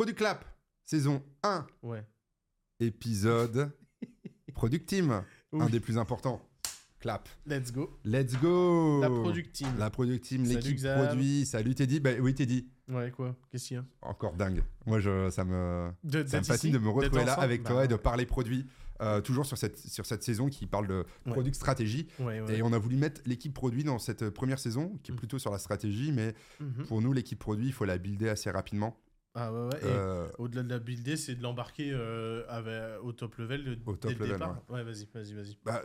Product Clap, saison 1, Ouais. épisode Product Team, Oui. un des plus importants. Clap. Let's go. Let's go La Product Team. La Product Team, l'équipe produit. Salut Teddy. Bah oui Teddy, Ouais, quoi? Qu'est-ce qu'il y a? Encore dingue. Moi, je, ça me... De- Ça me fascine ici, de me retrouver là avec Bah, toi et de parler produits. euh, toujours sur cette, sur cette saison qui parle de Ouais. product stratégie. Ouais, ouais. Et on a voulu mettre l'équipe produit dans cette première saison, qui est Mm. plutôt sur la stratégie, mais Mhm. pour nous, l'équipe produit, il faut la builder assez rapidement. Ah ouais, ouais. Et Euh, Au-delà de la builder, c'est de l'embarquer euh, avec- au top level de- Au top dès le level, départ. Ouais, vas-y, vas-y, vas-y. bah,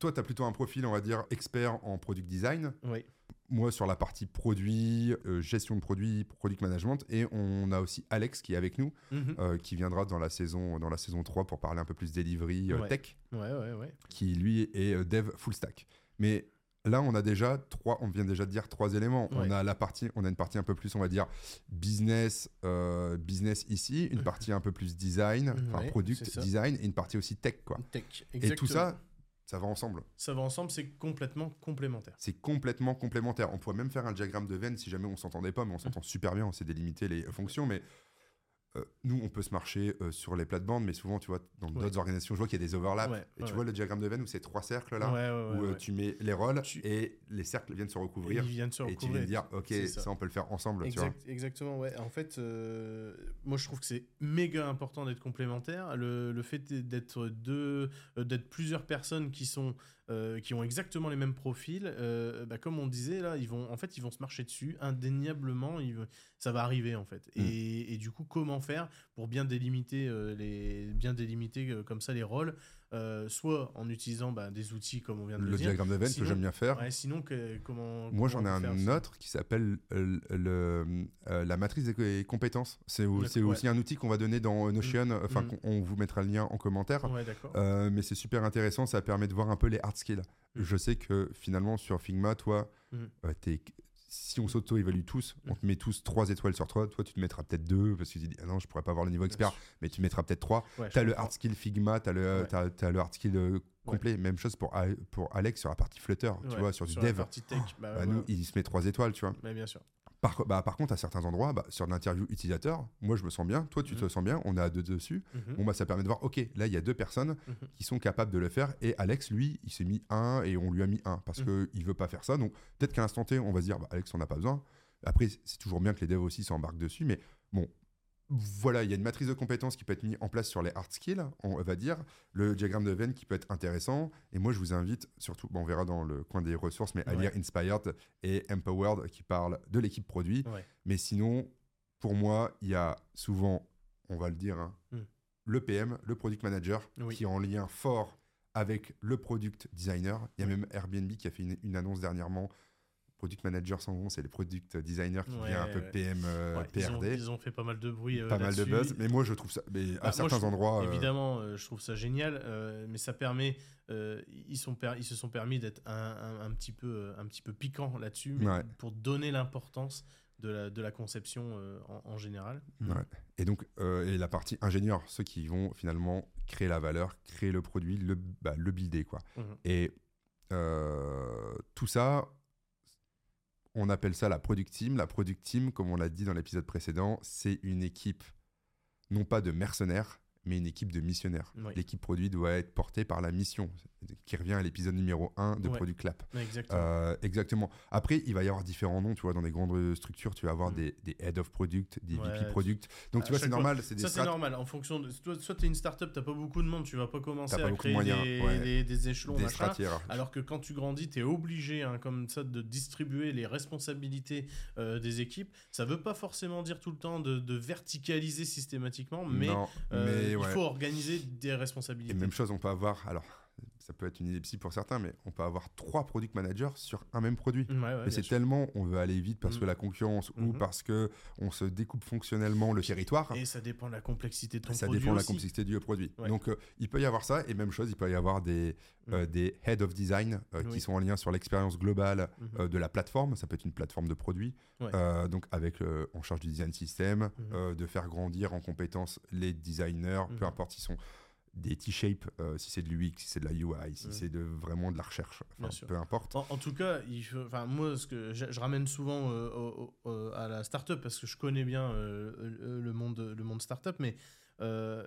toi, tu as plutôt un profil, on va dire, expert en product design. Oui. Moi, sur la partie produit, euh, gestion de produits, product management. Et on a aussi Alex qui est avec nous, Mhm. qui viendra dans la, saison, dans la saison 3 pour parler un peu plus delivery Ouais. tech, Ouais, ouais, ouais. qui lui est dev full stack. Mais là, on a déjà trois, on vient déjà de dire trois éléments. On a la partie, on a une partie un peu plus, on va dire, business, euh, business ici, une partie un peu plus design, enfin Ouais, product design, et une partie aussi tech, quoi. Tech. Et tout exactement. ça, ça va ensemble. Ça va ensemble, c'est complètement complémentaire. C'est complètement complémentaire. On pourrait même faire un diagramme de veine si jamais on s'entendait pas, mais on s'entend super bien, on sait délimiter les fonctions. Mais euh, nous, on peut se marcher euh, sur les plates-bandes, mais souvent, tu vois, dans Ouais. d'autres organisations, je vois qu'il y a des overlaps. Ouais, et ouais, tu vois le diagramme de veine où c'est trois cercles là, où euh, tu mets les rôles Tu- et les cercles viennent se Et recouvrir. Ils viennent se Et tu viens recouvrir. de dire, ok, ça. ça. on peut le faire ensemble, tu vois. Exact- exactement, ouais. En fait, moi je trouve que c'est méga important d'être complémentaire. Le, le fait d'être deux, d'être plusieurs personnes qui sont qui ont exactement les mêmes profils, bah, comme on disait là, ils vont en fait ils vont se marcher dessus indéniablement. Ils, ça va arriver en fait. Mm. Et, et du coup, comment faire pour bien délimiter euh, les bien délimiter euh, comme ça les rôles, euh, soit en utilisant bah, des outils comme on vient de le, Le dire. diagramme de Sinon- que j'aime bien faire. Ouais, sinon que, comment Moi, j'en ai un autre qui s'appelle le, la matrice des compétences. C'est ouais. aussi un outil qu'on va donner dans Notion. Enfin, Mm. qu'on- on vous mettra le lien en commentaire. Ouais, mais c'est super intéressant, ça permet de voir un peu les hard skills. Mm. Je sais que finalement sur Figma, toi, Mm. t'es- si on s'auto-évalue tous, on te met tous 3 étoiles sur 3, toi tu te mettras peut-être 2 parce que tu dis ah non, je pourrais pas avoir le niveau expert, mais tu mettras peut-être 3. Ouais, Tu as le hard skill Figma, tu as, le Ouais. t'as- t'as le hard skill complet. Même chose pour, pour Alex sur la partie Flutter, tu vois, sur du la dev. partie tech, bah, Bah, nous, il se met 3 étoiles, tu vois. Mais bien sûr. Par, bah, par contre, à certains endroits, bah, sur l'interview utilisateur, moi je me sens bien, toi tu Mhm. te sens bien, on est à deux dessus. Mhm. Bon, bah, ça permet de voir, ok, là, il y a deux personnes Mhm. qui sont capables de le faire. Et Alex, lui, il s'est mis un et on lui a mis un parce Mhm. qu'il veut pas faire ça. Donc, peut-être qu'à l'instant T, on va se dire, bah, Alex, on n'a pas besoin. Après, c'est toujours bien que les devs aussi s'embarquent dessus. Mais bon, voilà, il y a une matrice de compétences qui peut être mise en place sur les hard skills, on va dire. Le diagramme de veine qui peut être intéressant. Et moi, je vous invite, surtout, bon, on verra dans le coin des ressources, mais à Ouais. lire Inspired et Empowered qui parle de l'équipe produit. Ouais. Mais sinon, pour moi, il y a souvent, on va le dire, hein, Mm. le PM, le product manager, Oui. qui est en lien fort avec le product designer. Il y a même Airbnb qui a fait une, une annonce dernièrement. Product manager sans nom, c'est le product designer qui Ouais, vient un peu. PM, euh, Ouais, ils, ont, PRD. ils ont fait pas mal de bruit. euh, pas mal de buzz. Mais moi, je trouve ça. Mais Bah, à moi, certains je endroits. euh, Évidemment, je trouve ça génial, mais ça permet. ils, sont per- ils se sont permis d'être un, un- un petit peu, un petit peu piquant là-dessus, Ouais. pour donner l'importance de la, de la conception euh, en, en général. Ouais. Et donc, euh, et la partie ingénieur, ceux qui vont finalement créer la valeur, créer le produit, le, bah, le builder, quoi. Mhm. Et euh, tout ça, on appelle ça la product team. La product team, comme on l'a dit dans l'épisode précédent, c'est une équipe, non pas de mercenaires, mais une équipe de missionnaires. Oui. L'équipe produit doit être portée par la mission, qui revient à l'épisode numéro 1 de Ouais. Product Clap. Ouais, Exactement. Euh, exactement. Après, il va y avoir différents noms, tu vois, dans des grandes structures, tu vas avoir Mm. des, des head of product, des Ouais, VP product. Donc, à tu vois, c'est normal, c'est Ça, c'est normal. En fonction de. Soit, soit tu es une startup, tu pas beaucoup de monde, tu vas pas commencer pas à de créer des, ouais. des- des échelons, machin. Alors que quand tu grandis, tu es obligé, hein, comme ça, de distribuer les responsabilités euh, des équipes. Ça veut pas forcément dire tout le temps de, de verticaliser systématiquement, mais, non, euh, mais il faut organiser des Et responsabilités. même chose, on peut avoir, alors, ça peut être une idée psy pour certains, mais on peut avoir trois product managers sur un même produit. Ouais, ouais, Mais c'est tellement on veut aller vite parce Mm. que la concurrence ou Mhm. parce que on se découpe fonctionnellement le territoire. Et ça dépend de la complexité de ton ça produit dépend de la complexité du produit. Ouais. Donc, euh, il peut y avoir ça, et même chose, il peut y avoir des, euh, des head of design euh, Oui. qui sont en lien sur l'expérience globale euh, de la plateforme. Ça peut être une plateforme de produit, Ouais. euh, donc avec en charge du design système, Mhm. euh, de faire grandir en compétences les designers, peu importe s'ils sont des T-shapes, euh, si c'est de l'UX, si c'est de la UI, si c'est de, vraiment de la recherche, peu importe. En, en tout cas, il moi, ce que je, je ramène souvent euh, au- au- au- à la startup parce que je connais bien euh, le, monde, le monde startup, mais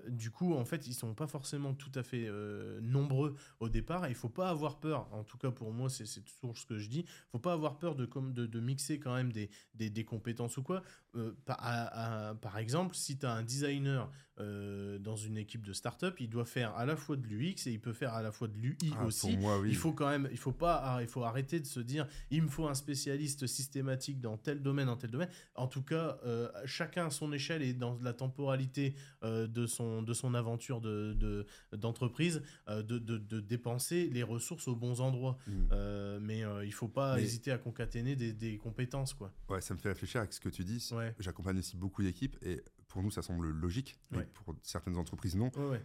du coup, en fait, ils sont pas forcément tout à fait euh, nombreux au départ. Il faut pas avoir peur. En tout cas, pour moi, c'est toujours ce que je dis. faut pas avoir peur de, de, de mixer quand même des, des, des compétences ou quoi. Euh, par, à- à- par exemple, si tu as un designer euh, dans une équipe de startup, il doit faire à la fois de l'UX et il peut faire à la fois de l'UI Ah, aussi. Pour moi, oui. Il faut quand même, il faut pas, il faut arrêter de se dire, il me faut un spécialiste systématique dans tel domaine, dans tel domaine. En tout cas, euh, chacun à son échelle et dans la temporalité euh, de son de son aventure de de- d'entreprise, euh, de, de, de dépenser les ressources aux bons endroits. Mm. Euh, mais euh, il faut pas Mais- hésiter à concaténer des, des compétences, quoi. Ouais, ça me fait réfléchir avec ce que tu dis. Ouais. J'accompagne aussi beaucoup d'équipes et pour nous, ça semble logique, mais Ouais. pour certaines entreprises, non. Ouais.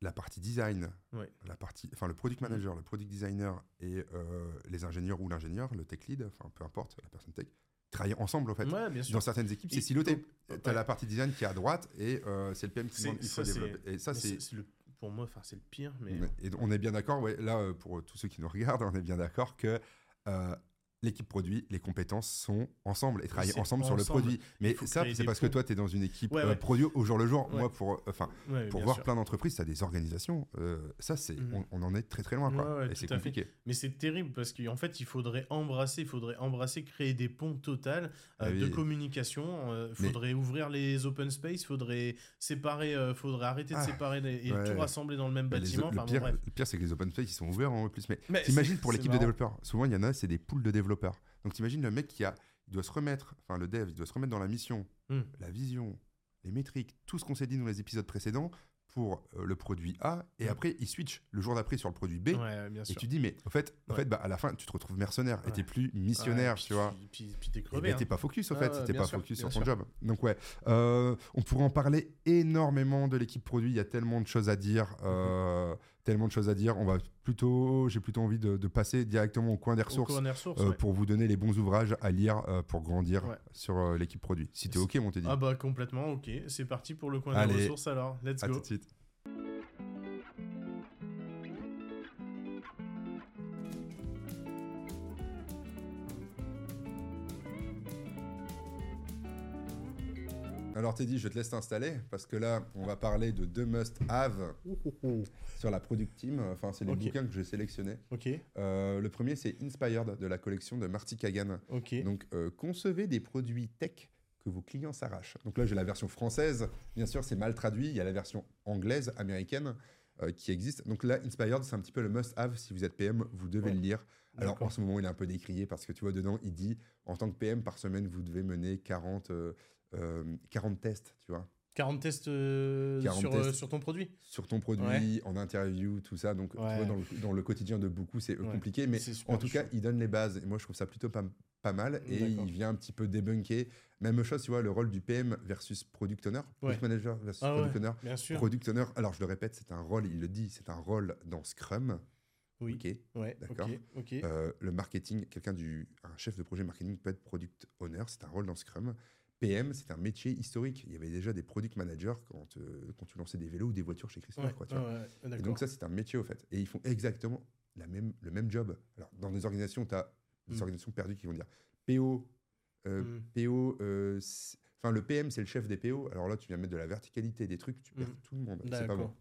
La partie design, Ouais. la partie, enfin le product manager, le product designer et euh, les ingénieurs ou l'ingénieur, le tech lead, enfin peu importe, la personne tech, travaillent ensemble en fait. Ouais, bien sûr. Dans certaines équipes, c'est siloté. Ouais. Tu as la partie design qui est à droite et euh, c'est le PM qui demande il faut développer. Et ça, c'est. pour moi, enfin, c'est le pire. Mais Et on est bien d'accord, ouais, là, euh, pour tous ceux qui nous regardent, on est bien d'accord que euh, l'équipe produit, les compétences sont ensemble et travaillent ensemble, sur le produit. Mais ça, c'est parce que toi, tu es dans une équipe Ouais, euh, produit au jour le jour. Ouais. Moi, pour, euh, enfin, pour voir sûr. plein d'entreprises, tu as des organisations. euh, ça, c'est, Mhm. on, on en est très très loin. Quoi. Et c'est fait. compliqué. Mais c'est terrible parce qu'en fait, il faudrait embrasser, il faudrait embrasser, créer des ponts totales euh, Ah de oui. communication. Il Mais- faudrait ouvrir les open space, faudrait séparer, faudrait arrêter de Ah, séparer les- et tout rassembler dans le même les- bâtiment. le, pire, c'est que les open space, ils sont ouverts en plus. Mais t'imagines pour l'équipe de développeurs, souvent, il y en a, c'est des poules de développeurs. Donc, t'imagines le mec qui a, il doit se remettre, enfin, le dev, il doit se remettre dans la mission, Hmm. la vision, les métriques, tout ce qu'on s'est dit dans les épisodes précédents pour euh, le produit A. Et Hmm. après, il switch le jour d'après sur le produit B. Ouais, bien Et tu dis, mais au fait, au Ouais. fait bah, à la fin, tu te retrouves mercenaire et t'es plus missionnaire, tu vois. Puis, t'es Et crevé. ben, hein. t'es pas focus, au fait. t'es pas sûr, focus sur ton sûr. job. Donc, ouais. Euh, on pourrait en parler énormément de l'équipe produit. Il y a tellement de choses à dire. Mhm. euh, tellement de choses à dire. On va plutôt, j'ai plutôt envie de, de passer directement au coin des ressources. euh, ouais. pour vous donner les bons ouvrages à lire euh, pour grandir Ouais. sur euh, l'équipe produit. Si t'es OK, mon Teddy. Ah bah complètement, ok. C'est parti pour le coin Allez. des ressources alors. Let's à go. tout de suite. Alors Teddy, je te laisse t'installer parce que là, on va parler de deux must-have sur la Product Team. Enfin, c'est les Ok. bouquins que j'ai sélectionnés. Ok, Euh, le premier, c'est Inspired de la collection de Marty Kagan. ok. Donc, euh, concevez des produits tech que vos clients s'arrachent. Donc là, j'ai la version française. Bien sûr, c'est mal traduit. Il y a la version anglaise, américaine, euh, qui existe. Donc là, Inspired, c'est un petit peu le must-have. Si vous êtes PM, vous devez Ouais. le lire. Alors, en ce moment, il est un peu décrié parce que tu vois, dedans, il dit en tant que PM, par semaine, vous devez mener 40, euh, euh, 40 tests, tu vois, 40 tests, euh, 40 sur, tests. euh, sur ton produit. sur ton produit, Ouais. en interview, tout ça. Donc, tu Ouais. vois, dans le, dans le quotidien de beaucoup, c'est euh, Ouais. compliqué. Mais en tout cas, il donne les bases. Et moi, je trouve ça plutôt pas, pas mal. Et il vient un petit peu débunker. Même chose, tu vois, le rôle du PM versus product owner. Product manager versus Ah product owner. Bien sûr. Product owner, alors je le répète, c'est un rôle, il le dit, c'est un rôle dans Scrum. Oui. Ok. Ouais, D'accord. ok, ok. Euh, le marketing, quelqu'un du. Un chef de projet marketing peut être product owner, c'est un rôle dans Scrum. PM, c'est un métier historique. Il y avait déjà des product managers quand, euh, quand tu lançais des vélos ou des voitures chez Chrysler. Ouais, quoi, tu ouais, vois. ouais, Et donc ça, c'est un métier au fait. Et ils font exactement la même, le même job. Alors, dans des organisations, tu as des Mm. organisations perdues qui vont dire PO, euh, Mm. PO, euh, enfin le PM, c'est le chef des PO. Alors là, tu viens mettre de la verticalité, des trucs, tu perds Mm. tout le monde. C'est pas bon.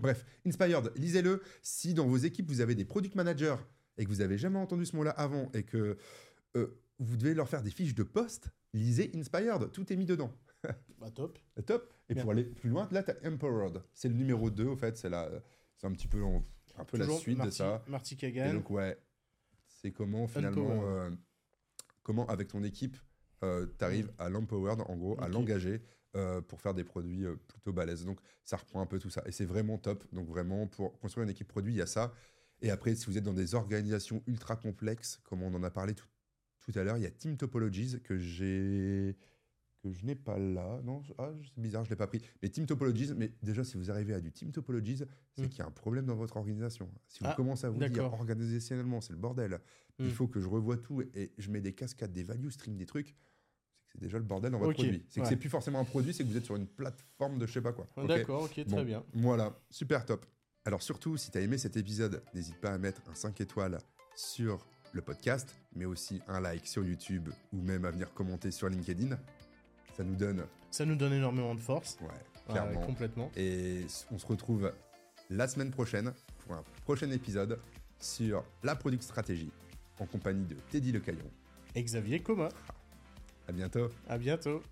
Bref, Inspired, lisez-le. Si dans vos équipes, vous avez des product managers et que vous avez jamais entendu ce mot-là avant et que euh, vous devez leur faire des fiches de poste, lisez Inspired. Tout est mis dedans. Bah, top. Top. Et Bien. pour aller plus loin, là, tu as Empowered. C'est le numéro 2, au fait. C'est la- c'est un petit peu, un peu la suite de ça. Marty Et Kagan. donc, ouais, c'est comment finalement, euh, comment avec ton équipe, tu arrives à l'empowered, en gros, à l'engager euh, pour faire des produits euh, plutôt balèzes. Donc, ça reprend un peu tout ça. Et c'est vraiment top. Donc, vraiment, pour construire une équipe produit, il y a ça. Et après, si vous êtes dans des organisations ultra complexes, comme on en a parlé tout, tout à l'heure, il y a Team Topologies que j'ai que je n'ai pas là. Non, ah, c'est bizarre, je l'ai pas pris. Mais Team Topologies, mais déjà, si vous arrivez à du Team Topologies, c'est Mm. qu'il y a un problème dans votre organisation. Si vous Ah, commencez à vous dire organisationnellement, c'est le bordel, il faut que je revoie tout et je mets des cascades, des value streams, des trucs, c'est déjà le bordel dans votre produit. C'est que ouais. c'est plus forcément un produit, c'est que vous êtes sur une plateforme de je sais pas quoi. D'accord, ok, très Bon, bien. Voilà, super top. Alors surtout, si tu as aimé cet épisode, n'hésite pas à mettre un 5 étoiles sur le podcast, mais aussi un like sur YouTube ou même à venir commenter sur LinkedIn. Ça nous donne, Ça nous donne énormément de force. ouais, Ouais, clairement. complètement. Et on se retrouve la semaine prochaine pour un prochain épisode sur la product stratégie en compagnie de Teddy Lecaillon. Et Xavier Coma. À bientôt. À bientôt.